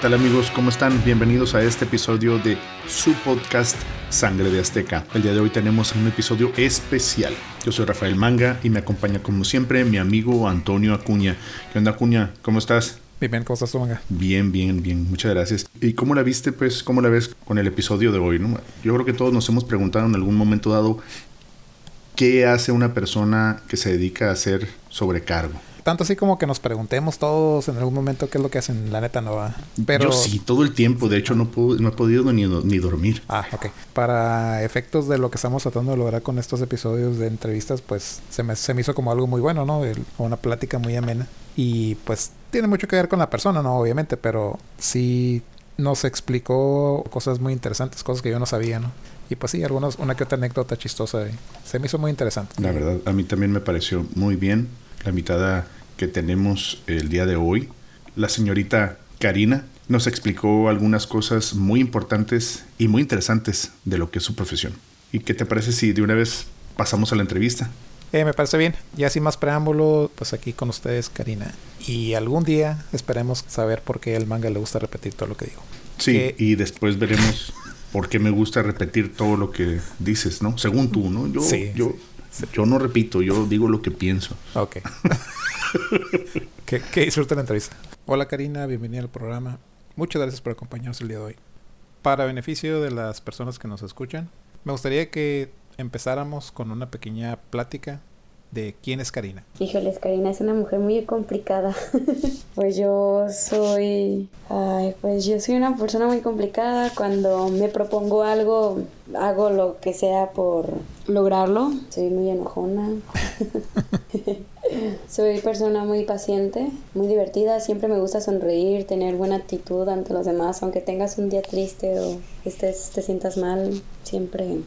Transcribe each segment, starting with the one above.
tal amigos? ¿Cómo están? Bienvenidos a este episodio de su podcast Sangre de Azteca. El día de hoy tenemos un episodio especial. Yo soy Rafael Manga y me acompaña como siempre mi amigo Antonio Acuña. ¿Qué onda Acuña? ¿Cómo estás? Bien, bien, ¿cómo estás Manga? Bien, bien, bien, muchas gracias. ¿Y cómo la viste, pues, cómo la ves con el episodio de hoy? ¿no? Yo creo que todos nos hemos preguntado en algún momento dado qué hace una persona que se dedica a hacer sobrecargo tanto así como que nos preguntemos todos en algún momento qué es lo que hacen, la neta no va. Pero... Yo sí, todo el tiempo, de hecho no, no he podido ni, ni dormir. Ah, ok. Para efectos de lo que estamos tratando de lograr con estos episodios de entrevistas, pues se me, se me hizo como algo muy bueno, ¿no? una plática muy amena. Y pues tiene mucho que ver con la persona, ¿no? Obviamente, pero sí nos explicó cosas muy interesantes, cosas que yo no sabía, ¿no? Y pues sí, algunos, una que otra anécdota chistosa. Se me hizo muy interesante. La verdad, a mí también me pareció muy bien la invitada que tenemos el día de hoy, la señorita Karina, nos explicó algunas cosas muy importantes y muy interesantes de lo que es su profesión. ¿Y qué te parece si de una vez pasamos a la entrevista? Eh, me parece bien. Y así más preámbulo, pues aquí con ustedes, Karina. Y algún día esperemos saber por qué el manga le gusta repetir todo lo que digo. Sí, y después veremos por qué me gusta repetir todo lo que dices, ¿no? Según tú, ¿no? Yo, yo, yo no repito, yo digo lo que pienso. Ok. que, que disfruten la entrevista. Hola Karina, bienvenida al programa. Muchas gracias por acompañarnos el día de hoy. Para beneficio de las personas que nos escuchan, me gustaría que empezáramos con una pequeña plática de quién es Karina. Híjoles, Karina es una mujer muy complicada. pues yo soy, ay, pues yo soy una persona muy complicada. Cuando me propongo algo, hago lo que sea por lograrlo. Soy muy enojona. soy persona muy paciente, muy divertida. Siempre me gusta sonreír, tener buena actitud ante los demás, aunque tengas un día triste o estés, te sientas mal. Siempre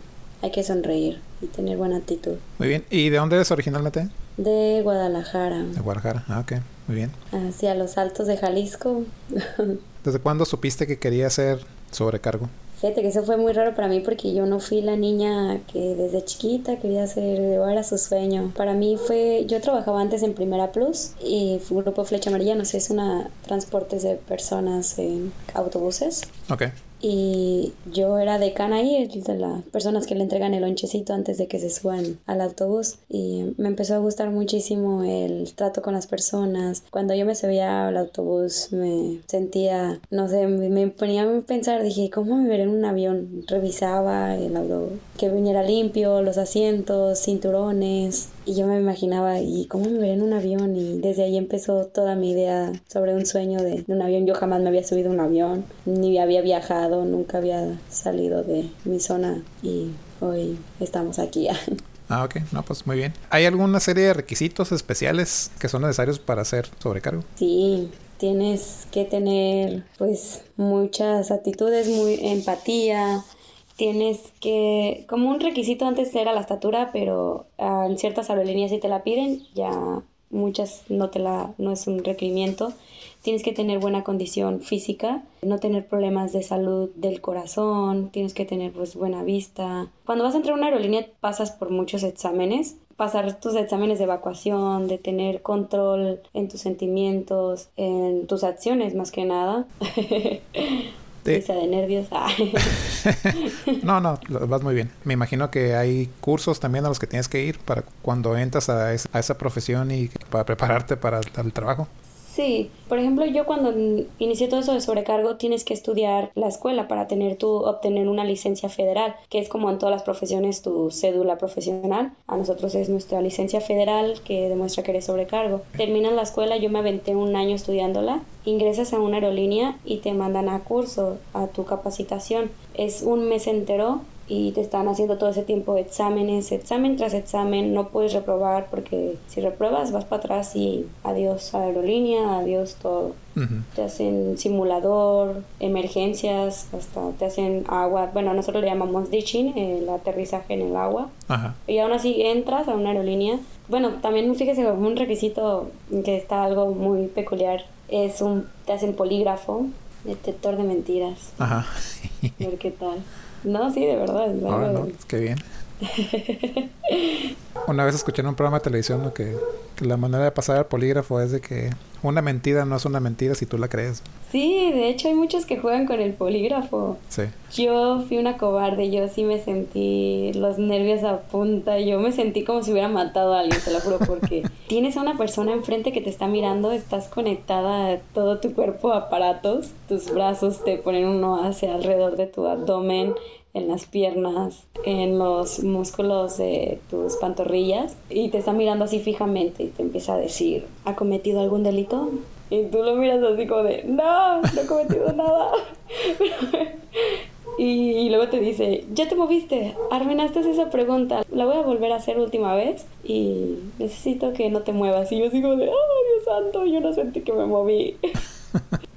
hay que sonreír y tener buena actitud. Muy bien. ¿Y de dónde eres originalmente? De Guadalajara. De Guadalajara, ah, ok, muy bien. Hacia los altos de Jalisco. ¿Desde cuándo supiste que quería ser sobrecargo? Fíjate que eso fue muy raro para mí porque yo no fui la niña que desde chiquita quería ser, era su sueño. Para mí fue, yo trabajaba antes en Primera Plus y fue un grupo Flecha Amarilla, no sé, es una transportes de personas en autobuses. Ok y yo era decana ahí, de las personas que le entregan el lonchecito antes de que se suban al autobús y me empezó a gustar muchísimo el trato con las personas. Cuando yo me subía al autobús me sentía, no sé, me ponía a pensar, dije, ¿cómo me veré en un avión? Revisaba el auto, que viniera limpio, los asientos, cinturones, y yo me imaginaba, ¿y cómo me veré en un avión? Y desde ahí empezó toda mi idea sobre un sueño de, un avión. Yo jamás me había subido a un avión, ni había viajado, nunca había salido de mi zona y hoy estamos aquí. Ah, ok. No, pues muy bien. ¿Hay alguna serie de requisitos especiales que son necesarios para hacer sobrecargo? Sí, tienes que tener pues muchas actitudes, muy empatía, tienes que, como un requisito antes era la estatura, pero ah, en ciertas aerolíneas sí te la piden, ya muchas no te la, no es un requerimiento. Tienes que tener buena condición física, no tener problemas de salud del corazón, tienes que tener pues buena vista. Cuando vas a entrar a una aerolínea pasas por muchos exámenes, pasar tus exámenes de evacuación, de tener control en tus sentimientos, en tus acciones más que nada. de nervios. Ah. no, no, vas muy bien. Me imagino que hay cursos también a los que tienes que ir para cuando entras a, esa, a esa profesión y para prepararte para el trabajo. Sí, por ejemplo, yo cuando inicié todo eso de sobrecargo, tienes que estudiar la escuela para tener tu, obtener una licencia federal, que es como en todas las profesiones tu cédula profesional. A nosotros es nuestra licencia federal que demuestra que eres sobrecargo. Terminas la escuela, yo me aventé un año estudiándola, ingresas a una aerolínea y te mandan a curso, a tu capacitación. Es un mes entero y te están haciendo todo ese tiempo exámenes, examen tras examen, no puedes reprobar porque si repruebas vas para atrás y adiós aerolínea, adiós todo. Te hacen simulador, emergencias, hasta te hacen agua, bueno, nosotros le llamamos ditching, el aterrizaje en el agua. Y aún así entras a una aerolínea. Bueno, también fíjese, un requisito que está algo muy peculiar es un, te hacen polígrafo, detector de mentiras. Ajá. A ver qué tal. No, sí, de verdad. Ah, qué bien. Una vez escuché en un programa de televisión que, que, la manera de pasar al polígrafo es de que una mentira no es una mentira si tú la crees. Sí, de hecho hay muchos que juegan con el polígrafo. Sí. Yo fui una cobarde, yo sí me sentí los nervios a punta, yo me sentí como si hubiera matado a alguien, te lo juro, porque tienes a una persona enfrente que te está mirando, estás conectada a todo tu cuerpo, aparatos, tus brazos te ponen uno hacia alrededor de tu abdomen, en las piernas, en los músculos de tus pantorrillas y te está mirando así fijamente y te empieza a decir, ¿ha cometido algún delito? Y tú lo miras así como de, no, no he cometido nada. y, luego te dice, ya te moviste, arruinaste esa pregunta, la voy a volver a hacer última vez y necesito que no te muevas. Y yo sigo de, oh Dios santo, yo no sentí que me moví.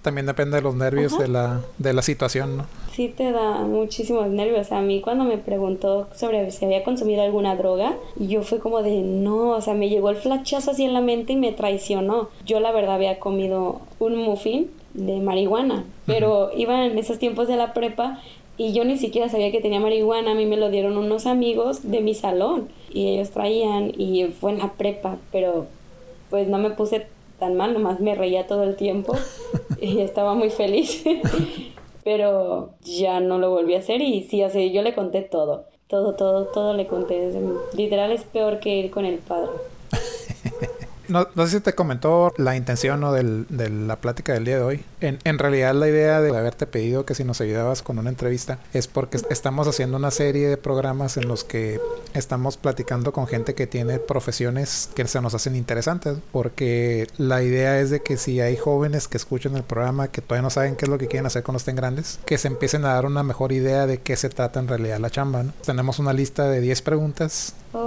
También depende de los nervios de la, de la situación, ¿no? Sí te da muchísimos nervios. A mí cuando me preguntó sobre si había consumido alguna droga, yo fue como de no, o sea, me llegó el flachazo así en la mente y me traicionó. Yo la verdad había comido un muffin de marihuana, pero iba en esos tiempos de la prepa y yo ni siquiera sabía que tenía marihuana, a mí me lo dieron unos amigos de mi salón y ellos traían y fue en la prepa, pero pues no me puse tan mal, nomás me reía todo el tiempo y estaba muy feliz. Pero ya no lo volví a hacer y sí, o sea, yo le conté todo. Todo, todo, todo le conté. Literal es peor que ir con el padre. No, no, sé si te comentó la intención ¿no? Del, de la plática del día de hoy. En, en, realidad la idea de haberte pedido que si nos ayudabas con una entrevista es porque estamos haciendo una serie de programas en los que estamos platicando con gente que tiene profesiones que se nos hacen interesantes. Porque la idea es de que si hay jóvenes que escuchan el programa que todavía no saben qué es lo que quieren hacer cuando estén grandes, que se empiecen a dar una mejor idea de qué se trata en realidad la chamba. ¿no? Tenemos una lista de 10 preguntas. Oh,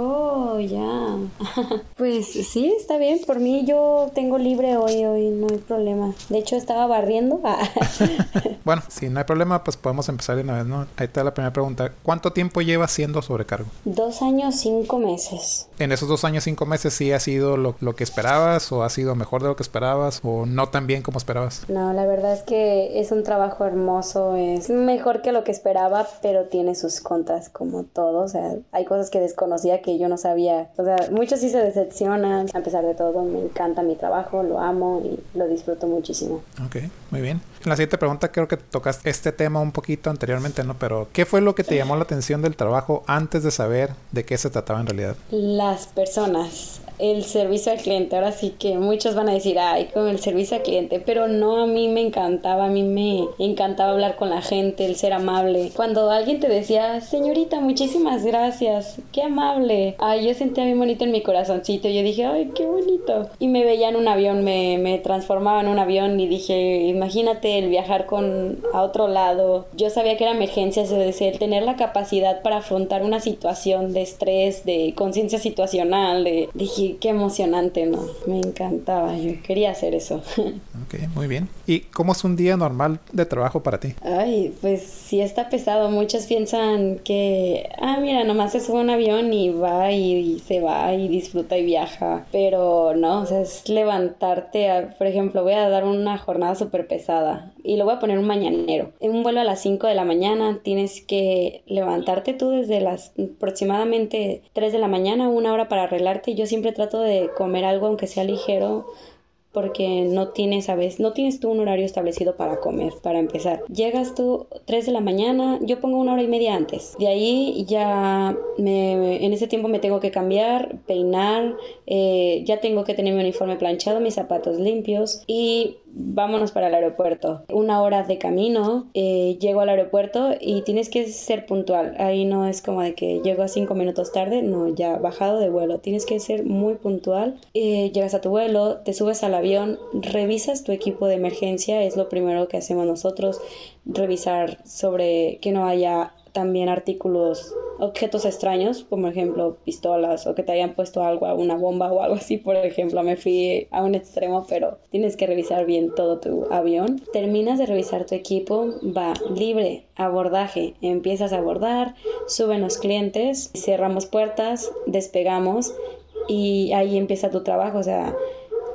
ya. pues sí, está bien por mí yo tengo libre hoy, hoy no hay problema. De hecho estaba barriendo. bueno, si no hay problema, pues podemos empezar de una vez, ¿no? Ahí está la primera pregunta. ¿Cuánto tiempo llevas siendo sobrecargo? Dos años, cinco meses. ¿En esos dos años, cinco meses sí ha sido lo, lo que esperabas o ha sido mejor de lo que esperabas o no tan bien como esperabas? No, la verdad es que es un trabajo hermoso, es mejor que lo que esperaba, pero tiene sus contas como todo. O sea, hay cosas que desconocía que yo no sabía. O sea, muchos sí se decepcionan a pesar de todo me encanta mi trabajo, lo amo y lo disfruto muchísimo. Ok, muy bien. En la siguiente pregunta creo que tocaste este tema un poquito anteriormente, ¿no? Pero ¿qué fue lo que te llamó la atención del trabajo antes de saber de qué se trataba en realidad? Las personas el servicio al cliente. Ahora sí que muchos van a decir, ay, con el servicio al cliente, pero no, a mí me encantaba, a mí me encantaba hablar con la gente, el ser amable. Cuando alguien te decía, señorita, muchísimas gracias, qué amable. Ay, yo sentía bien bonito en mi corazoncito. Yo dije, ay, qué bonito. Y me veía en un avión, me, me transformaba en un avión y dije, imagínate el viajar con a otro lado. Yo sabía que era emergencia, es decir, el tener la capacidad para afrontar una situación de estrés, de conciencia situacional, de dije, qué emocionante, ¿no? Me encantaba, yo quería hacer eso. ok, muy bien. ¿Y cómo es un día normal de trabajo para ti? Ay, pues sí está pesado. Muchos piensan que, ah, mira, nomás se sube un avión y va y, se va y disfruta y viaja. Pero no, o sea, es levantarte, por ejemplo, voy a dar una jornada súper pesada y lo voy a poner un mañanero. En un vuelo a las 5 de la mañana tienes que levantarte tú desde las aproximadamente 3 de la mañana, una hora para arreglarte. Yo siempre trato de comer algo aunque sea ligero porque no tienes, ¿sabes? No tienes tú un horario establecido para comer, para empezar. Llegas tú 3 de la mañana, yo pongo una hora y media antes. De ahí ya me, en ese tiempo me tengo que cambiar, peinar, eh, ya tengo que tener mi uniforme planchado, mis zapatos limpios y vámonos para el aeropuerto. Una hora de camino, eh, llego al aeropuerto y tienes que ser puntual. Ahí no es como de que llego a cinco minutos tarde, no, ya bajado de vuelo. Tienes que ser muy puntual. Eh, llegas a tu vuelo, te subes al avión, revisas tu equipo de emergencia, es lo primero que hacemos nosotros, revisar sobre que no haya también artículos, objetos extraños, como ejemplo pistolas o que te hayan puesto algo, una bomba o algo así, por ejemplo. Me fui a un extremo, pero tienes que revisar bien todo tu avión. Terminas de revisar tu equipo, va libre, abordaje, empiezas a abordar, suben los clientes, cerramos puertas, despegamos y ahí empieza tu trabajo, o sea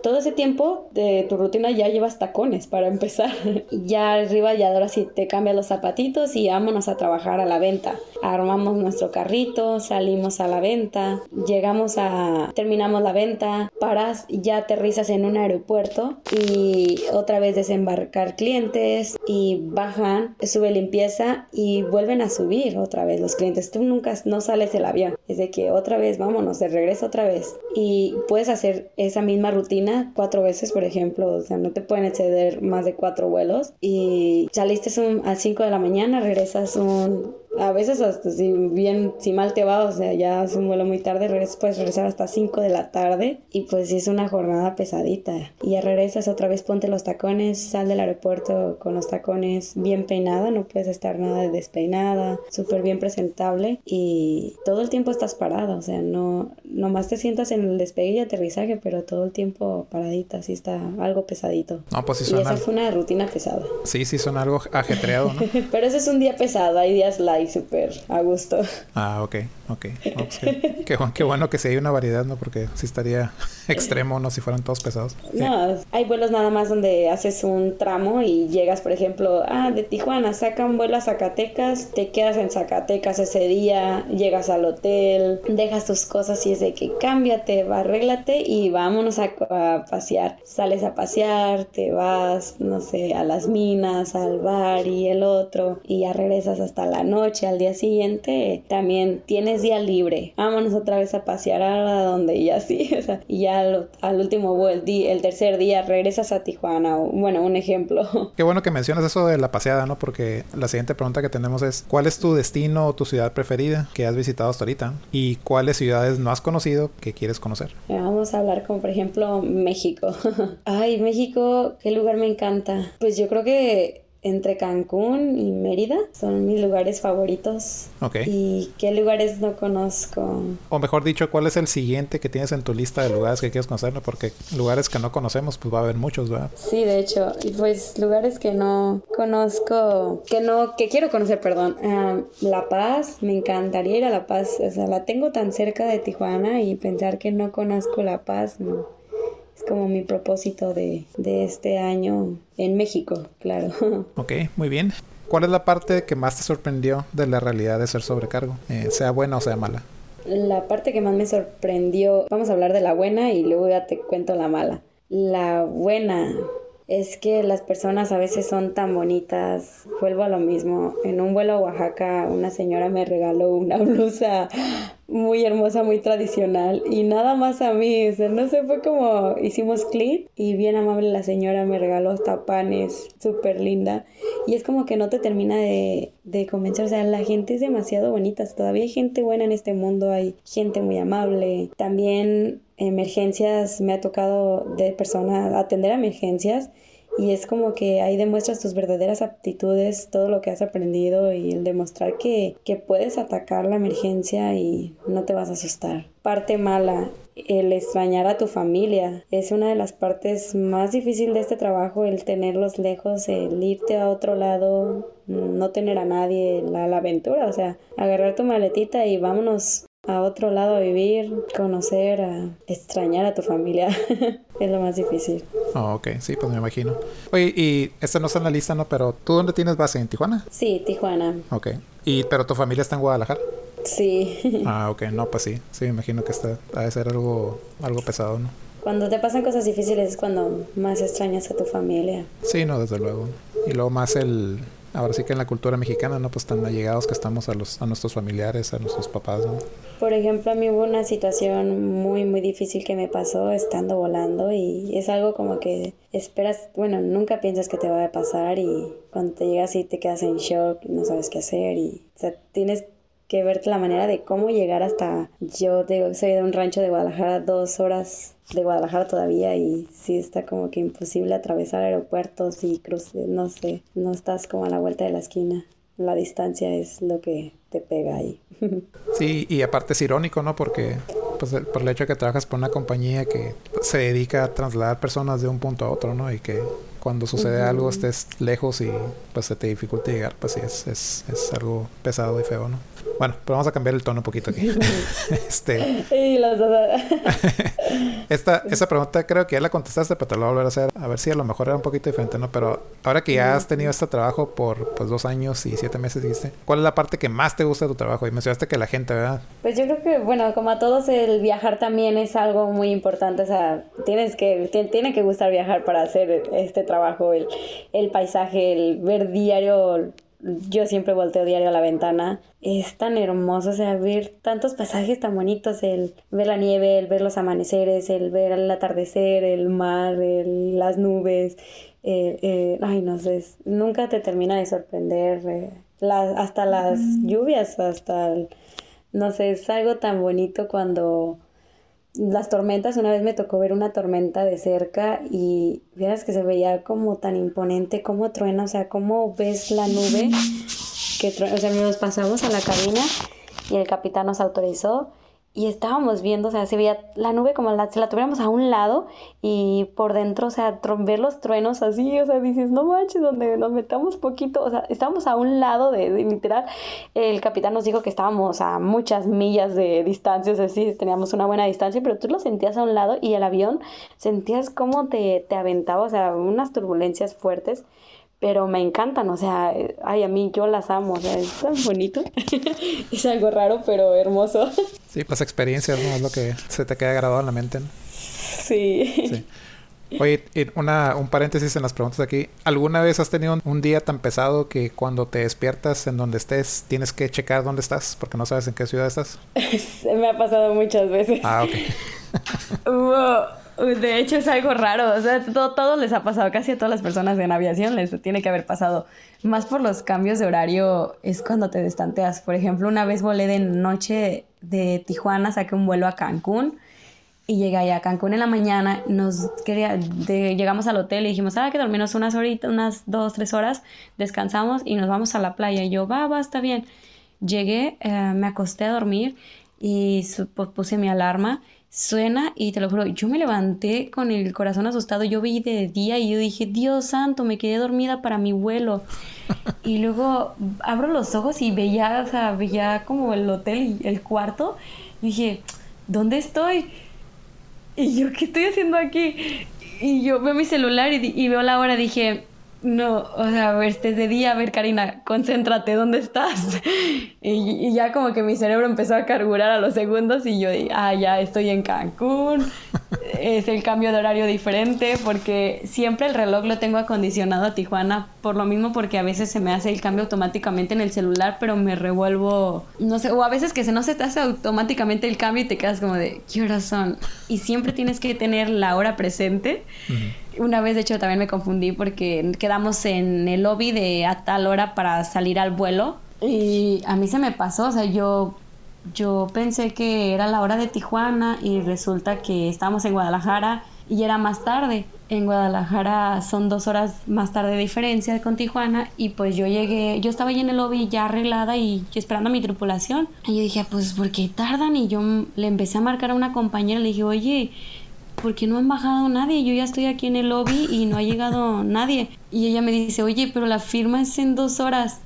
todo ese tiempo de tu rutina ya llevas tacones para empezar. ya arriba ya ahora sí te cambias los zapatitos y vámonos a trabajar a la venta. Armamos nuestro carrito, salimos a la venta, llegamos a terminamos la venta, paras, ya aterrizas en un aeropuerto y otra vez desembarcar clientes y bajan, sube limpieza y vuelven a subir otra vez los clientes. Tú nunca no sales del avión. Es de que otra vez vámonos, de regreso otra vez. Y puedes hacer esa misma rutina cuatro veces, por ejemplo. O sea, no te pueden exceder más de cuatro vuelos. Y saliste a 5 de la mañana, regresas un a veces hasta si bien, si mal te va, o sea, ya es un vuelo muy tarde, regresas, puedes regresar hasta 5 de la tarde y pues es una jornada pesadita. Y ya regresas otra vez, ponte los tacones, sal del aeropuerto con los tacones bien peinada, no puedes estar nada despeinada, súper bien presentable y todo el tiempo estás parada, o sea, no, nomás te sientas en el despegue y aterrizaje, pero todo el tiempo paradita, así está algo pesadito. No, pues sí Y esa fue una rutina pesada. Sí, sí, son algo ajetreado, ¿no? pero ese es un día pesado, hay días light súper a gusto. Ah, ok, ok. Pues qué, bueno que sí hay una variedad, ¿no? Porque sí estaría extremo, ¿no? Si fueran todos pesados. No, hay vuelos nada más donde haces un tramo y llegas, por ejemplo, ah, de Tijuana, saca un vuelo a Zacatecas, te quedas en Zacatecas ese día, llegas al hotel, dejas tus cosas y es de que cámbiate, arréglate y vámonos a, a pasear. Sales a pasear, te vas, no sé, a las minas, al bar y el otro y ya regresas hasta la noche al día siguiente, también tienes día libre. Vámonos otra vez a pasear a donde y así. O sea, y ya al, último, el, el tercer día regresas a Tijuana. Bueno, un ejemplo. Qué bueno que mencionas eso de la paseada, ¿no? Porque la siguiente pregunta que tenemos es, ¿cuál es tu destino o tu ciudad preferida que has visitado hasta ahorita? ¿Y cuáles ciudades no has conocido que quieres conocer? Vamos a hablar como por ejemplo México. Ay, México, qué lugar me encanta. Pues yo creo que entre Cancún y Mérida. Son mis lugares favoritos. Ok. ¿Y qué lugares no conozco? O mejor dicho, ¿cuál es el siguiente que tienes en tu lista de lugares que quieres conocer? Porque lugares que no conocemos, pues va a haber muchos, ¿verdad? Sí, de hecho. Y pues lugares que no conozco, que no, que quiero conocer, perdón. Ah, la Paz, me encantaría ir a La Paz. O sea, la tengo tan cerca de Tijuana y pensar que no conozco La Paz, no es como mi propósito de, este año en México, claro. Ok, muy bien. ¿Cuál es la parte que más te sorprendió de la realidad de ser sobrecargo, eh, sea buena o sea mala? La parte que más me sorprendió, vamos a hablar de la buena y luego ya te cuento la mala. La buena es que las personas a veces son tan bonitas. Vuelvo a lo mismo. En un vuelo a Oaxaca, una señora me regaló una blusa muy hermosa, muy tradicional y nada más a mí, o sea, no sé, fue como hicimos clic y bien amable la señora me regaló hasta panes, súper linda. Y es como que no te termina de, de convencer, o sea, la gente es demasiado bonita, todavía hay gente buena en este mundo, hay gente muy amable, también emergencias, me ha tocado de personas atender emergencias y es como que ahí demuestras tus verdaderas aptitudes, todo lo que has aprendido y el demostrar que, que puedes atacar la emergencia y no te vas a asustar. Parte mala, el extrañar a tu familia. Es una de las partes más difíciles de este trabajo, el tenerlos lejos, el irte a otro lado, no tener a nadie, la, la aventura, o sea, agarrar tu maletita y vámonos a otro lado a vivir, conocer, a extrañar a tu familia. es lo más difícil. Oh, ok, sí, pues me imagino. Oye, y esta no está en la lista, ¿no? Pero ¿tú dónde tienes base? ¿En Tijuana? Sí, Tijuana. Ok. ¿Y, pero tu familia está en Guadalajara? Sí. ah, ok, no, pues sí. Sí, me imagino que está, ha de ser algo, algo pesado, ¿no? Cuando te pasan cosas difíciles es cuando más extrañas a tu familia. Sí, no, desde luego. Y luego más el, ahora sí que en la cultura mexicana, ¿no? Pues tan allegados que estamos a, los, a nuestros familiares, a nuestros papás, ¿no? Por ejemplo, a mí hubo una situación muy, muy difícil que me pasó estando volando y es algo como que esperas, bueno, nunca piensas que te va a pasar y cuando te llegas y te quedas en shock, no sabes qué hacer y, o sea, tienes que verte la manera de cómo llegar hasta yo de, soy de un rancho de Guadalajara dos horas de Guadalajara todavía y sí está como que imposible atravesar aeropuertos y cruces, no sé, no estás como a la vuelta de la esquina. La distancia es lo que te pega ahí. Sí, y aparte es irónico, ¿no? Porque pues por el hecho de que trabajas por una compañía que se dedica a trasladar personas de un punto a otro, ¿no? Y que cuando sucede algo estés lejos y pues se te dificulta llegar, pues sí, es, es, es algo pesado y feo, ¿no? Bueno, pero vamos a cambiar el tono un poquito aquí. este. Y los dos. Esta, esa pregunta creo que ya la contestaste, pero te la voy a volver a hacer. A ver si a lo mejor era un poquito diferente, ¿no? Pero ahora que ya has tenido este trabajo por pues dos años y siete meses, dijiste, ¿cuál es la parte que más te gusta de tu trabajo? Y mencionaste que la gente, ¿verdad? Pues yo creo que, bueno, como a todos, el viajar también es algo muy importante. O sea, tienes que, tiene que gustar viajar para hacer este trabajo, el, el paisaje, el ver diario yo siempre volteo diario a la ventana. Es tan hermoso, o sea, ver tantos pasajes tan bonitos, el ver la nieve, el ver los amaneceres, el ver el atardecer, el mar, las nubes. ay, no sé, nunca te termina de sorprender. Eh, hasta las lluvias, hasta, no sé, es algo tan bonito cuando las tormentas, una vez me tocó ver una tormenta de cerca y vieras que se veía como tan imponente, como truena, o sea, cómo ves la nube que truena, o sea, nos pasamos a la cabina y el capitán nos autorizó y estábamos viendo, o sea, se veía la nube como la, si la tuviéramos a un lado y por dentro, o sea, ver los truenos así, o sea, dices, no manches, donde nos metamos poquito, o sea, estábamos a un lado de, literal, el capitán nos dijo que estábamos a muchas millas de distancia, o sea, sí, teníamos una buena distancia, pero tú lo sentías a un lado y el avión sentías como te, te aventaba, o sea, unas turbulencias fuertes pero me encantan, o sea, ay, a mí yo las amo, o sea, es tan bonito. es algo raro, pero hermoso. Sí, pues experiencias, ¿no? Es lo que se te queda grabado en la mente, ¿no? Sí. sí. Oye, una, un paréntesis en las preguntas aquí. ¿Alguna vez has tenido un día tan pesado que cuando te despiertas en donde estés tienes que checar dónde estás porque no sabes en qué ciudad estás? me ha pasado muchas veces. Ah, ok. De hecho, es algo raro. O sea, todo, todo, les ha pasado. Casi a todas las personas en aviación les tiene que haber pasado. Más por los cambios de horario es cuando te destanteas. Por ejemplo, una vez volé de noche de Tijuana, saqué un vuelo a Cancún y llegué allá a Cancún en la mañana. Nos quería, llegamos al hotel y dijimos, ah, que dormirnos unas horitas, unas dos, tres horas, descansamos y nos vamos a la playa. Y yo, va, va, está bien. Llegué, eh, me acosté a dormir y puse mi alarma suena y te lo juro, yo me levanté con el corazón asustado, yo vi de día y yo dije, Dios santo, me quedé dormida para mi vuelo. y luego abro los ojos y veía, o sea, veía como el hotel y el cuarto. dije, ¿dónde estoy? Y yo, ¿qué estoy haciendo aquí? Y yo veo mi celular y, y veo la hora, dije, no, o sea, a ver, este de día, a ver, Karina, concéntrate, ¿dónde estás? Y, ya como que mi cerebro empezó a carburar a los segundos y yo, ah, ya estoy en Cancún, es el cambio de horario diferente, porque siempre el reloj lo tengo acondicionado a Tijuana, por lo mismo porque a veces se me hace el cambio automáticamente en el celular, pero me revuelvo, no sé, o a veces que se no se te hace automáticamente el cambio y te quedas como de, ¿qué horas son? Y siempre tienes que tener la hora presente. Una vez, de hecho, también me confundí porque quedamos en el lobby de a tal hora para salir al vuelo. Y a mí se me pasó, o sea, yo, yo pensé que era la hora de Tijuana y resulta que estábamos en Guadalajara y era más tarde. En Guadalajara son dos horas más tarde de diferencia con Tijuana y pues yo llegué, yo estaba ahí en el lobby ya arreglada y esperando a mi tripulación. Y yo dije, pues, ¿por qué tardan? Y yo le empecé a marcar a una compañera, le dije, oye, porque no han bajado nadie, yo ya estoy aquí en el lobby y no ha llegado nadie. Y ella me dice, oye, pero la firma es en dos horas.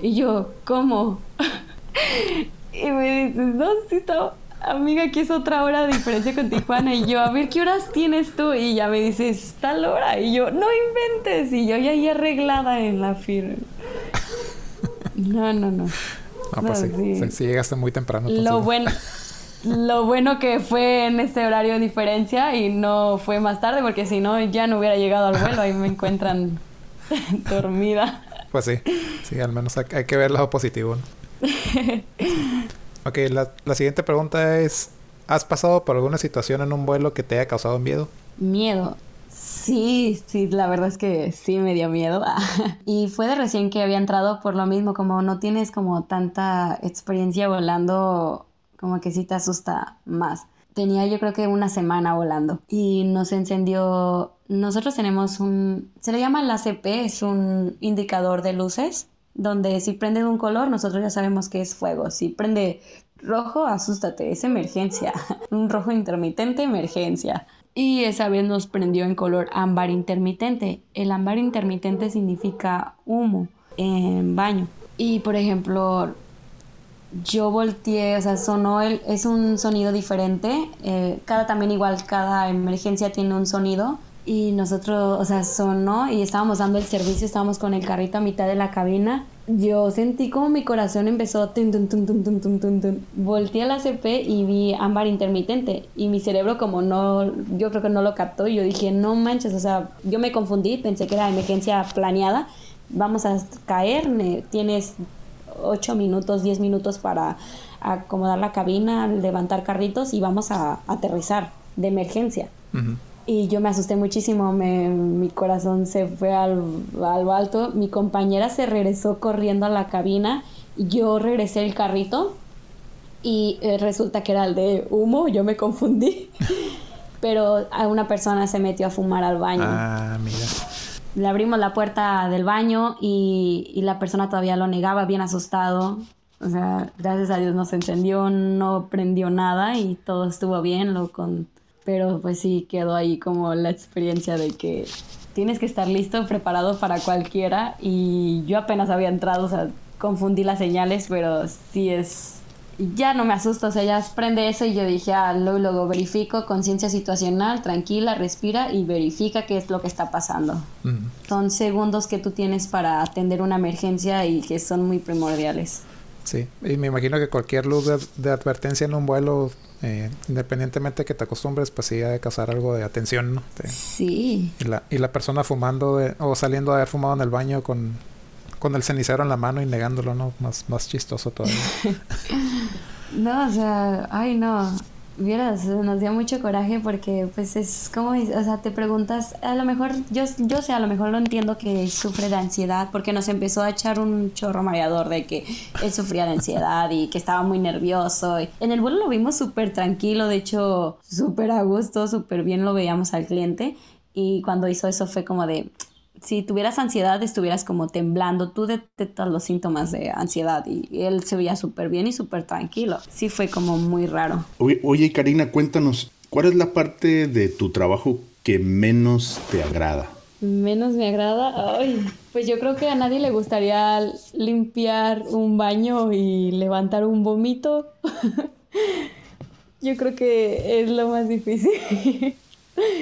Y yo, ¿cómo? y me dice, no, sí está, amiga, aquí es otra hora de diferencia con Tijuana. Y yo, a ver, ¿qué horas tienes tú? Y ella me dice, es tal hora. Y yo, no inventes. Y yo ya ahí arreglada en la firma. No, no, no. Ah, pues sí, sí. llegaste muy temprano. Lo bueno... Lo bueno que fue en este horario de diferencia y no fue más tarde, porque si no ya no hubiera llegado al vuelo. Ahí me encuentran dormida. Pues sí, sí, al menos hay, que ver lo positivo. ok, la, la siguiente pregunta es: ¿Has pasado por alguna situación en un vuelo que te haya causado miedo? Miedo. Sí, sí, la verdad es que sí me dio miedo. y fue de recién que había entrado por lo mismo, como no tienes como tanta experiencia volando como que sí te asusta más. Tenía yo creo que una semana volando y nos encendió, nosotros tenemos un, se le llama la CP, es un indicador de luces, donde si prende de un color nosotros ya sabemos que es fuego, si prende rojo, asústate, es emergencia, un rojo intermitente, emergencia. y esa vez nos prendió en color ámbar intermitente. El ámbar intermitente significa humo en baño. Y por ejemplo, yo volteé, o sea, sonó el, es un sonido diferente, eh, cada también igual, cada emergencia tiene un sonido y nosotros, o sea, sonó y estábamos dando el servicio, estábamos con el carrito a mitad de la cabina. Yo sentí como mi corazón empezó tun, tun, tun, tun, tun, tun, tun. Volté a la CP y vi ámbar intermitente y mi cerebro como no, yo creo que no lo captó y yo dije, no manches, o sea, yo me confundí, pensé que era emergencia planeada, vamos a caer, tienes 8 minutos, 10 minutos para acomodar la cabina, levantar carritos y vamos a aterrizar de emergencia. Y yo me asusté muchísimo, me, mi corazón se fue al, al, alto, mi compañera se regresó corriendo a la cabina, yo regresé el carrito y eh, resulta que era el de humo, yo me confundí, pero a una persona se metió a fumar al baño. Ah, mira le abrimos la puerta del baño y, y, la persona todavía lo negaba, bien asustado. O sea, gracias a Dios no se encendió, no prendió nada y todo estuvo bien. Lo con... Pero pues sí quedó ahí como la experiencia de que tienes que estar listo, preparado para cualquiera. Y yo apenas había entrado, o sea, confundí las señales, pero sí es ya no me asusto, o sea, ya prende eso y yo dije, ah, luego, luego verifico, conciencia situacional, tranquila, respira y verifica qué es lo que está pasando. Son segundos que tú tienes para atender una emergencia y que son muy primordiales. Sí, y me imagino que cualquier luz de, advertencia en un vuelo, eh, independientemente de que te acostumbres, pues sí ha de causar algo de atención, ¿no? sí. Y la, y la persona fumando o saliendo de haber fumado en el baño con con el cenicero en la mano y negándolo, ¿no? Más, más chistoso todavía. no, o sea, ay no. Vieras, nos dio mucho coraje porque pues es como, o sea, te preguntas, a lo mejor, yo, yo sé, a lo mejor lo entiendo que sufre de ansiedad porque nos empezó a echar un chorro mareador de que él sufría de ansiedad y que estaba muy nervioso. En el vuelo lo vimos súper tranquilo, de hecho, súper a gusto, súper bien lo veíamos al cliente y cuando hizo eso fue como de, si tuvieras ansiedad, estuvieras como temblando, tú detectas los síntomas de ansiedad y él se veía súper bien y súper tranquilo. Sí fue como muy raro. Oye, Karina, cuéntanos, ¿cuál es la parte de tu trabajo que menos te agrada? Menos me agrada, ay, pues yo creo que a nadie le gustaría limpiar un baño y levantar un vómito. yo creo que es lo más difícil.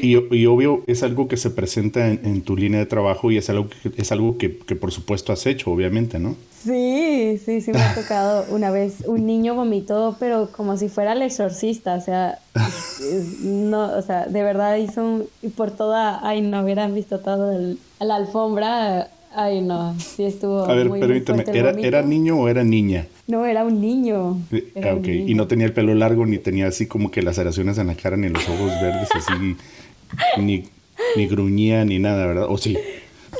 Y, obvio es algo que se presenta en, tu línea de trabajo y es algo que, es algo que, por supuesto has hecho, obviamente, ¿no? Sí, sí, sí me ha tocado una vez. Un niño vomitó, pero como si fuera el exorcista, o sea, no, o sea, de verdad hizo un, y por toda, ay, no hubieran visto todo el, la alfombra, ay, no, sí estuvo. A ver, permíteme, ¿era, ¿era niño o era niña? No, era un niño. ah, ok. Y no tenía el pelo largo, ni tenía así como que las laceraciones en la cara, ni los ojos verdes, así, ni, ni gruñía, ni nada, ¿verdad? ¿O sí?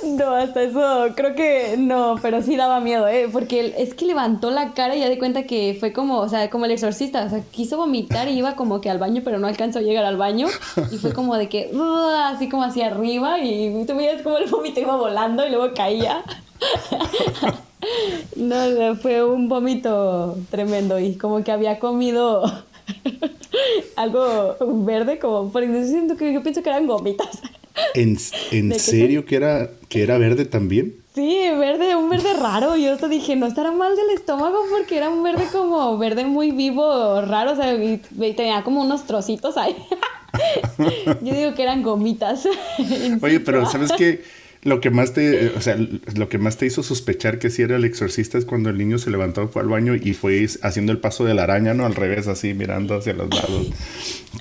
No, hasta eso creo que no, pero sí daba miedo, ¿eh? Porque es que levantó la cara y ya di cuenta que fue como, o sea, como el exorcista, o sea, quiso vomitar y iba como que al baño, pero no alcanzó a llegar al baño y fue como de que, así como hacia arriba y tú veías como el vómito iba volando y luego caía. No, fue un vómito tremendo y como que había comido algo verde, como por eso siento que yo pienso que eran gomitas. ¿En, en serio que era, que era verde también? Sí, verde, un verde raro. Yo te dije, no estará mal del estómago porque era un verde como verde muy vivo, raro, o sea, y tenía como unos trocitos ahí. Yo digo que eran gomitas. Oye, pero ¿sabes qué? Lo que más te, o sea, lo que más te hizo sospechar que sí era el exorcista es cuando el niño se levantó, fue al baño y fue haciendo el paso de la araña, ¿no? Al revés, así, mirando hacia los lados.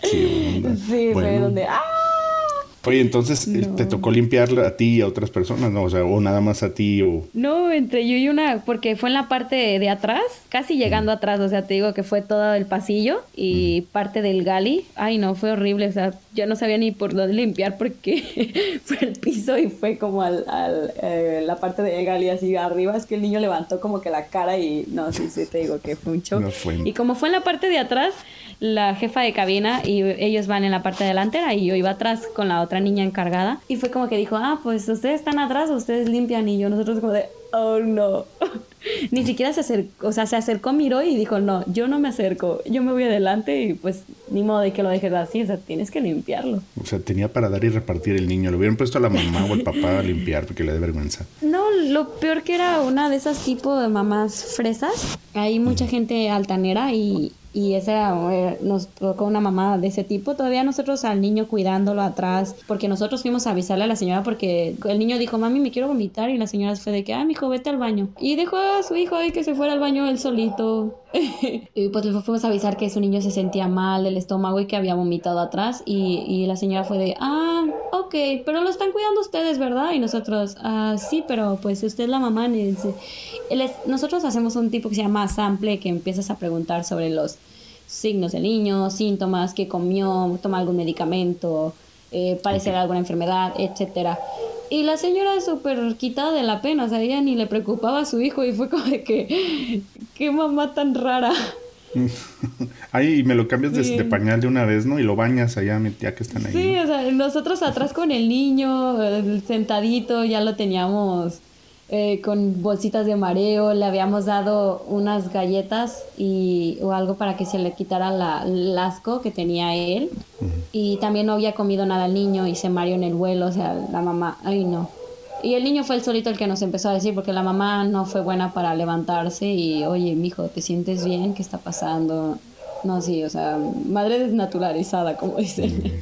Sí, fue donde, ¡ah! Oye, entonces eh, te tocó limpiarla a ti y a otras personas, ¿no? O sea, o nada más a ti o... No, entre yo y una, porque fue en la parte de, atrás, casi llegando atrás, o sea, te digo que fue todo el pasillo y parte del gali. Ay, no, fue horrible, o sea, yo no sabía ni por dónde limpiar porque fue el piso y fue como al, al eh, la parte del gali así arriba, es que el niño levantó como que la cara y no, sí, sí, te digo que fue un shock. Y como fue en la parte de atrás, la jefa de cabina y ellos van en la parte delantera y yo iba atrás con la otra niña encargada y fue como que dijo, ah, pues ustedes están atrás, ustedes limpian y yo nosotros como de, oh no. Ni siquiera se acercó, o sea, se acercó, miró y dijo, no, yo no me acerco, yo me voy adelante y pues ni modo de que lo dejes así, o sea, tienes que limpiarlo. O sea, tenía para dar y repartir el niño. Lo hubieran puesto a la mamá o el papá a limpiar porque le da vergüenza. No, lo peor que era una de esas tipo de mamás fresas. Hay mucha gente altanera y, y esa eh, nos tocó una mamá de ese tipo. Todavía nosotros al niño cuidándolo atrás, porque nosotros fuimos a avisarle a la señora porque el niño dijo, mami, me quiero vomitar y la señora fue de que, ah, mi hijo, vete al baño. Y dejó a su hijo ahí que se fuera al baño él solito. y pues le fuimos a avisar que su niño se sentía mal del estómago y que había vomitado atrás y, y la señora fue de, ah, ok, pero lo están cuidando ustedes, ¿verdad? Y nosotros, ah, sí, pero pues usted es la mamá. Nosotros hacemos un tipo que se llama sample que empiezas a preguntar sobre los signos del niño, síntomas, que comió, toma algún medicamento, eh, parecer alguna enfermedad, etcétera. Y la señora súper quitada de la pena, o sea, ella ni le preocupaba a su hijo y fue como de que, qué mamá tan rara. Ay, y me lo cambias de, pañal de una vez, ¿no? Y lo bañas allá, ya que están ahí. Sí, o sea, nosotros atrás con el niño, sentadito, ya lo teníamos eh, con bolsitas de mareo, le habíamos dado unas galletas y, o algo para que se le quitara la, el asco que tenía él. Y también no había comido nada el niño y se mareó en el vuelo, o sea, la mamá, ay no. Y el niño fue el solito el que nos empezó a decir, porque la mamá no fue buena para levantarse y, oye, mijo, ¿te sientes bien? ¿Qué está pasando? No, sí, o sea, madre desnaturalizada, como dicen.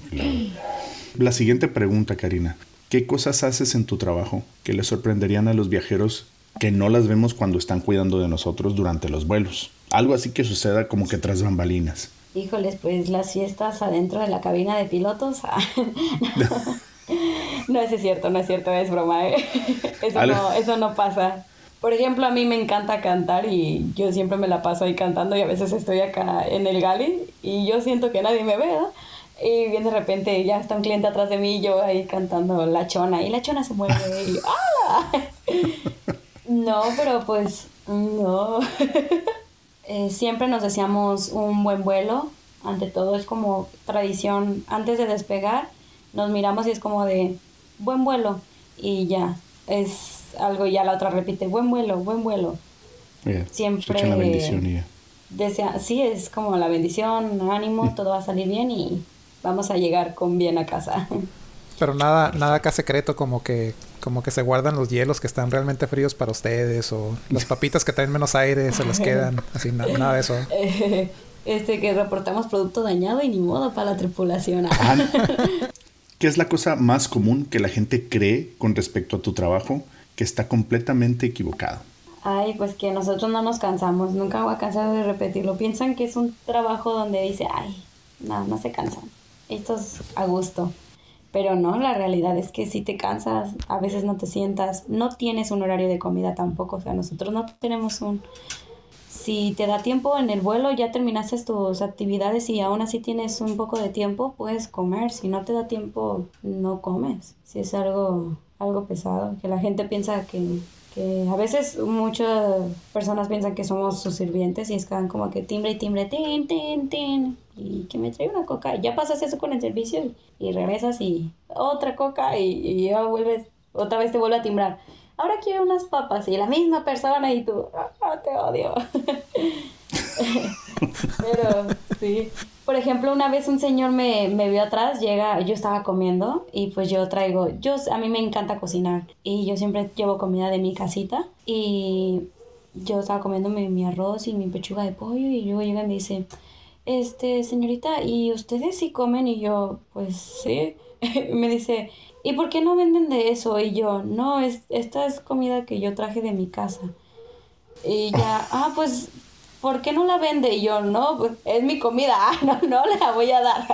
La siguiente pregunta, Karina. ¿Qué cosas haces en tu trabajo que le sorprenderían a los viajeros que no las vemos cuando están cuidando de nosotros durante los vuelos? Algo así que suceda como que tras bambalinas. Híjoles, pues las fiestas adentro de la cabina de pilotos. no, eso es cierto, no es cierto, es broma. ¿eh? Eso, no, eso no pasa. Por ejemplo, a mí me encanta cantar y yo siempre me la paso ahí cantando y a veces estoy acá en el gali y yo siento que nadie me ve, ¿no? Y bien de repente ya está un cliente atrás de mí y yo ahí cantando La Chona. Y La Chona se mueve y ¡ah! No, pero pues no. Eh, siempre nos deseamos un buen vuelo. Ante todo es como tradición. Antes de despegar nos miramos y es como de buen vuelo. Y ya. Es algo y ya la otra repite buen vuelo, buen vuelo. siempre... La bendición Desea, sí, es como la bendición, ánimo, todo va a salir bien y vamos a llegar con bien a casa. Pero nada, nada acá secreto como que, como que se guardan los hielos que están realmente fríos para ustedes o las papitas que traen menos aire se les quedan, así nada de eso. Este que reportamos producto dañado y ni modo para la tripulación. ¿Qué es la cosa más común que la gente cree con respecto a tu trabajo que está completamente equivocado? Ay, pues que nosotros no nos cansamos, nunca voy a cansar de repetirlo. Piensan que es un trabajo donde dice, ay, no, no se cansan esto es a gusto. Pero no, la realidad es que si te cansas, a veces no te sientas, no tienes un horario de comida tampoco, o sea, nosotros no tenemos un... Si te da tiempo en el vuelo, ya terminaste tus actividades y aún así tienes un poco de tiempo, puedes comer. Si no te da tiempo, no comes. Si es algo, algo pesado, que la gente piensa que que a veces muchas personas piensan que somos sus sirvientes y están como que timbre y timbre, tin, tin, tin, y que me trae una coca. Ya pasas eso con el servicio y, regresas y otra coca y, y, ya vuelves, otra vez te vuelve a timbrar. Ahora quiero unas papas y la misma persona y tú, ah, te odio. Pero sí. Por ejemplo, una vez un señor me, me, vio atrás, llega, yo estaba comiendo y pues yo traigo, yo a mí me encanta cocinar y yo siempre llevo comida de mi casita y yo estaba comiendo mi, arroz y mi pechuga de pollo y luego llega y me dice, este, señorita, ¿y ustedes sí comen? Y yo, pues sí. me dice, ¿y por qué no venden de eso? Y yo, no, es, esta es comida que yo traje de mi casa. Y ya, ah, pues ¿por qué no la vende? Y yo, no, pues, es mi comida, no, no la voy a dar.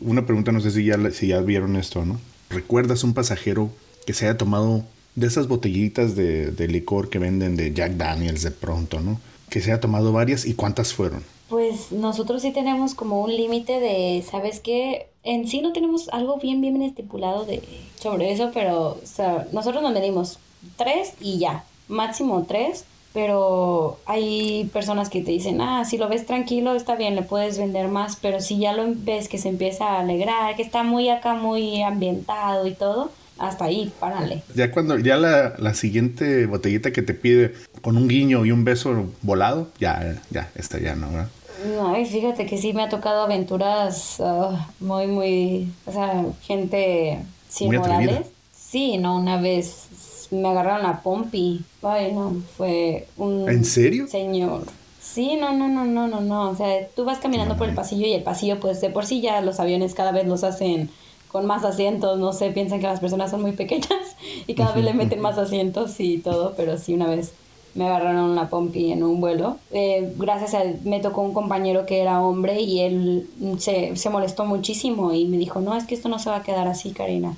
Una pregunta, no sé si ya, si ya vieron esto, ¿no? ¿Recuerdas un pasajero que se haya tomado de esas botellitas de, de licor que venden de Jack Daniels de pronto, ¿no? Que se haya tomado varias y cuántas fueron? Pues nosotros sí tenemos como un límite de, ¿sabes qué? En sí no tenemos algo bien, bien estipulado de, sobre eso, pero o sea, nosotros nos medimos tres y ya, máximo tres pero hay personas que te dicen, ah, si lo ves tranquilo está bien, le puedes vender más, pero si ya lo ves que se empieza a alegrar, que está muy acá, muy ambientado y todo, hasta ahí, párale. Ya cuando, ya la, la, siguiente botellita que te pide con un guiño y un beso volado, ya, ya, está ya, ¿no? Ay, fíjate que sí me ha tocado aventuras ah, muy, muy, o sea, gente sin morales. Sí, no, una vez me agarraron la pompi. Ay, no, fue un... ¿En serio? Señor. Sí, no, no, no, no, no, no. O sea, tú vas caminando por el pasillo y el pasillo, pues de por sí ya los aviones cada vez los hacen con más asientos, no sé, piensan que las personas son muy pequeñas y cada vez le meten más asientos y todo, pero sí una vez me agarraron la pompi en un vuelo. Eh, gracias a él me tocó un compañero que era hombre y él se, se molestó muchísimo y me dijo, no, es que esto no se va a quedar así, Karina.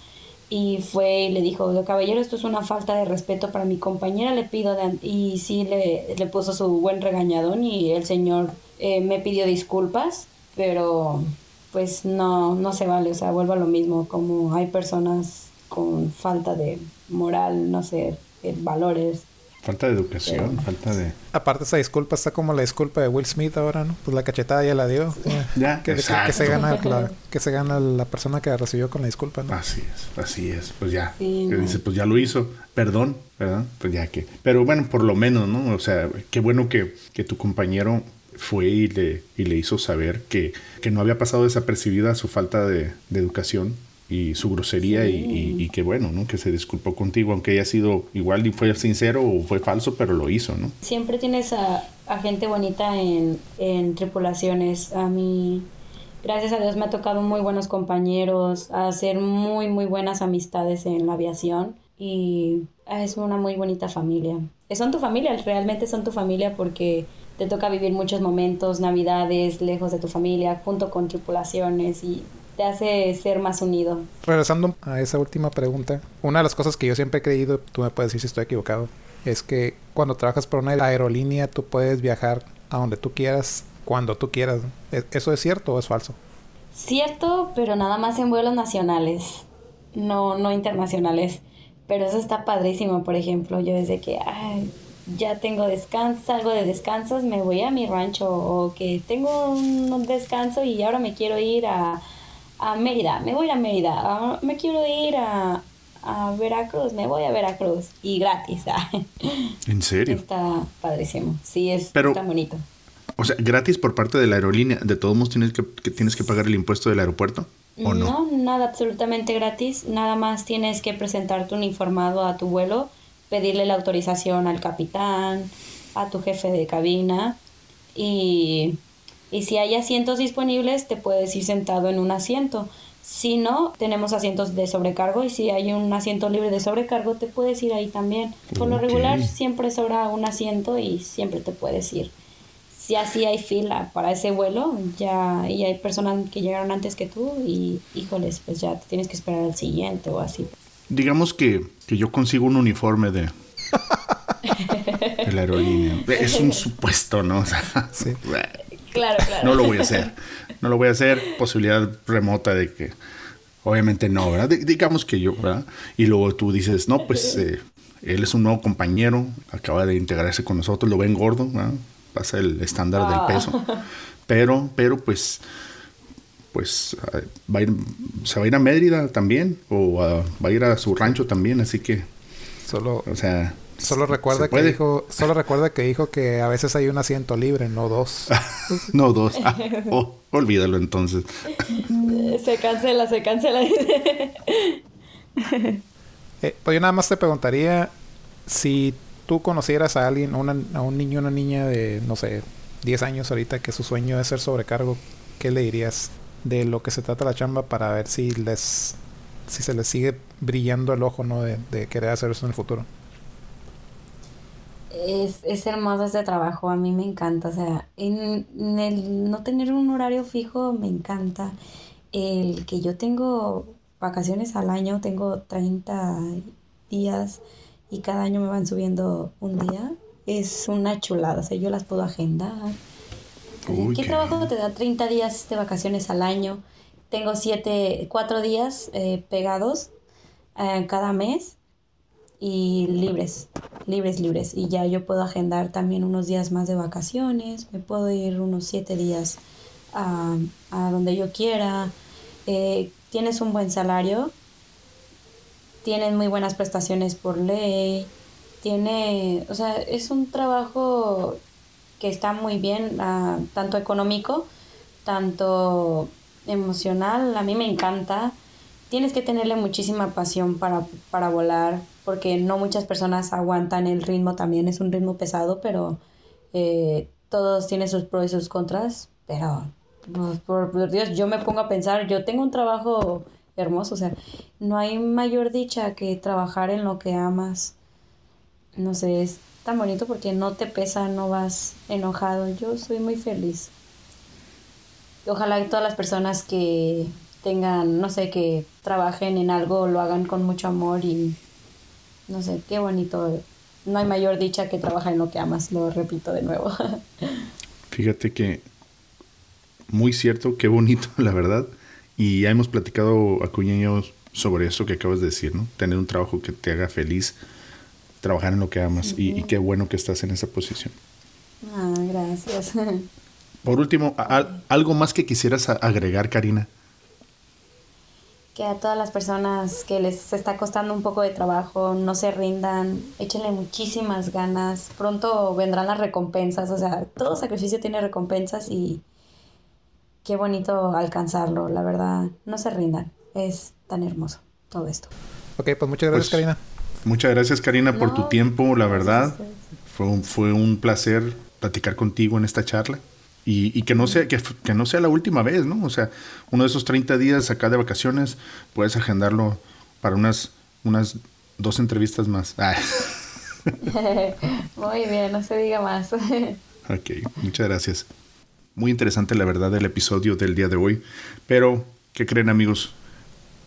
Y fue y le dijo, caballero, esto es una falta de respeto para mi compañera, le pido, y sí le, le, puso su buen regañadón y el señor eh, me pidió disculpas, pero pues no, no se vale, o sea, vuelvo a lo mismo, como hay personas con falta de moral, no sé, valores. Falta de educación, falta de... Aparte esa disculpa está como la disculpa de Will Smith ahora, ¿no? Pues la cachetada ya la dio. Ya, que, se gana la, que se gana la persona que la recibió con la disculpa, ¿no? Así es, así es. Pues ya. que dice, pues ya lo hizo. Perdón, ¿verdad? Pues ya que... Pero bueno, por lo menos, ¿no? O sea, qué bueno que, que tu compañero fue y le, y le hizo saber que, que no había pasado desapercibida su falta de, educación y su grosería y, y, que bueno, ¿no? Que se disculpó contigo, aunque haya sido igual y fue sincero o fue falso, pero lo hizo, ¿no? Siempre tienes a, a gente bonita en, en tripulaciones. A mí, gracias a Dios, me ha tocado muy buenos compañeros, a hacer muy, muy buenas amistades en la aviación y es una muy bonita familia. Son tu familia, realmente son tu familia porque te toca vivir muchos momentos, navidades, lejos de tu familia, junto con tripulaciones y te hace ser más unido. Regresando a esa última pregunta, una de las cosas que yo siempre he creído, tú me puedes decir si estoy equivocado, es que cuando trabajas por una aerolínea tú puedes viajar a donde tú quieras, cuando tú quieras. ¿E-, ¿Eso es cierto o es falso? Cierto, pero nada más en vuelos nacionales, no, no internacionales. Pero eso está padrísimo, por ejemplo, yo desde que, ay, ya tengo descanso, algo de descansos, me voy a mi rancho o que tengo un descanso y ahora me quiero ir a, a Mérida, me voy a Mérida, ah, me quiero ir a, a Veracruz, me voy a Veracruz y gratis. Ah. ¿En serio? Está padrísimo, sí, es tan bonito. O sea, gratis por parte de la aerolínea, ¿de todos modos tienes que, tienes que pagar el impuesto del aeropuerto? ¿O no? no, nada absolutamente gratis, nada más tienes que presentar tu uniformado a tu vuelo pedirle la autorización al capitán, a tu jefe de cabina y, si hay asientos disponibles te puedes ir sentado en un asiento. Si no, tenemos asientos de sobrecargo y si hay un asiento libre de sobrecargo te puedes ir ahí también. Por lo regular siempre sobra un asiento y siempre te puedes ir. Si así hay fila para ese vuelo, ya y hay personas que llegaron antes que tú y híjoles, pues ya te tienes que esperar al siguiente o así digamos que, que yo consigo un uniforme de, de la aerolínea. Es un supuesto, ¿no? sí. Claro, claro. No lo voy a hacer. No lo voy a hacer. Posibilidad remota de que. Obviamente no, ¿verdad? digamos que yo, ¿verdad? Y luego tú dices, no, pues eh, él es un nuevo compañero, acaba de integrarse con nosotros, lo ven gordo, ¿verdad? Pasa el estándar del ah. peso. Pero, pero pues pues va a ir, se va a ir a Mérida también o va a ir a su rancho también, así que solo o sea, solo recuerda que dijo, solo recuerda que dijo que a veces hay un asiento libre, no dos. no dos. Ah, oh, olvídalo entonces. se cancela, se cancela. eh, pues yo nada más te preguntaría si tú conocieras a alguien, a un niño una niña de, no sé, 10 años ahorita que su sueño es ser sobrecargo, ¿qué le dirías? de lo que se trata la chamba para ver si les si se les sigue brillando el ojo no de, querer hacer eso en el futuro es, es hermoso este trabajo, a mí me encanta, o sea, en, el no tener un horario fijo me encanta, el que yo tengo vacaciones al año, tengo 30 días y cada año me van subiendo un día, es una chulada, o sea, yo las puedo agendar, ¿Qué, trabajo te da 30 días de vacaciones al año? Tengo siete, cuatro días eh, pegados eh, cada mes y libres, libres, libres. Y ya yo puedo agendar también unos días más de vacaciones, me puedo ir unos siete días a, donde yo quiera. Eh, tienes un buen salario tienen muy buenas prestaciones por ley, tiene, o sea, es un trabajo que está muy bien, ah, tanto económico, tanto emocional, a mí me encanta. Tienes que tenerle muchísima pasión para, para volar, porque no muchas personas aguantan el ritmo también, es un ritmo pesado, pero eh, todos tienen sus pros y sus contras, pero pues, por, Dios, yo me pongo a pensar, yo tengo un trabajo hermoso, o sea, no hay mayor dicha que trabajar en lo que amas. No sé, es tan bonito porque no te pesa, no vas enojado. Yo soy muy feliz. Ojalá que todas las personas que tengan, no sé, que trabajen en algo, lo hagan con mucho amor y no sé, qué bonito. No hay mayor dicha que trabajar en lo que amas, lo repito de nuevo. Fíjate que muy cierto, qué bonito, la verdad. Y ya hemos platicado Acuña y yo sobre eso que acabas de decir, ¿no? Tener un trabajo que te haga feliz, trabajar en lo que amas. y, qué bueno que estás en esa posición. Ah, gracias. Por último, ¿algo más que quisieras agregar, Karina? Que a todas las personas que les está costando un poco de trabajo, no se rindan, échenle muchísimas ganas. Pronto vendrán las recompensas, o sea, todo sacrificio tiene recompensas y qué bonito alcanzarlo, la verdad. No se rindan, es tan hermoso todo esto. Ok, pues muchas gracias, pues, Karina. Muchas gracias, Karina, por tu tiempo, la verdad. Fue un, fue un placer platicar contigo en esta charla. Y, que, no sea, que, no sea la última vez, ¿no? O sea, uno de esos 30 días acá de vacaciones, puedes agendarlo para unas, unas dos entrevistas más. Ah. Muy bien, no se diga más. ok, muchas gracias. Muy interesante la verdad el episodio del día de hoy. Pero, ¿qué creen amigos?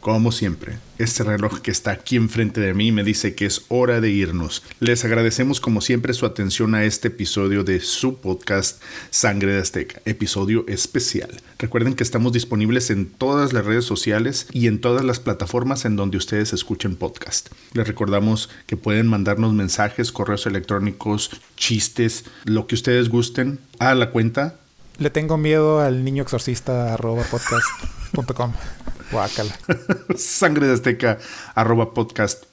Como siempre, este reloj que está aquí enfrente de mí me dice que es hora de irnos. Les agradecemos como siempre su atención a este episodio de su podcast Sangre de Azteca, episodio especial. Recuerden que estamos disponibles en todas las redes sociales y en todas las plataformas en donde ustedes escuchen podcast. Les recordamos que pueden mandarnos mensajes, correos electrónicos, chistes, lo que ustedes gusten a la cuenta le tengo miedo al niño exorcista arroba podcast.com. Guácala. Sangre de Azteca arroba podcast.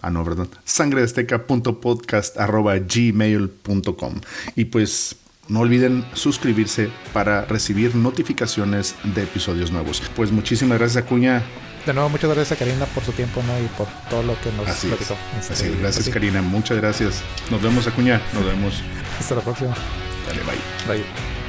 Ah, no, ¿verdad? Sangre de Azteca punto podcast arroba gmail.com. Y pues no olviden suscribirse para recibir notificaciones de episodios nuevos. Pues muchísimas gracias, Acuña. De nuevo, muchas gracias a Karina por su tiempo ¿no? y por todo lo que nos Así platicó. Este, Así Gracias, Karina. Muchas gracias. Nos vemos, Acuña. Nos vemos. Hasta la próxima. Dale, bye. Bye.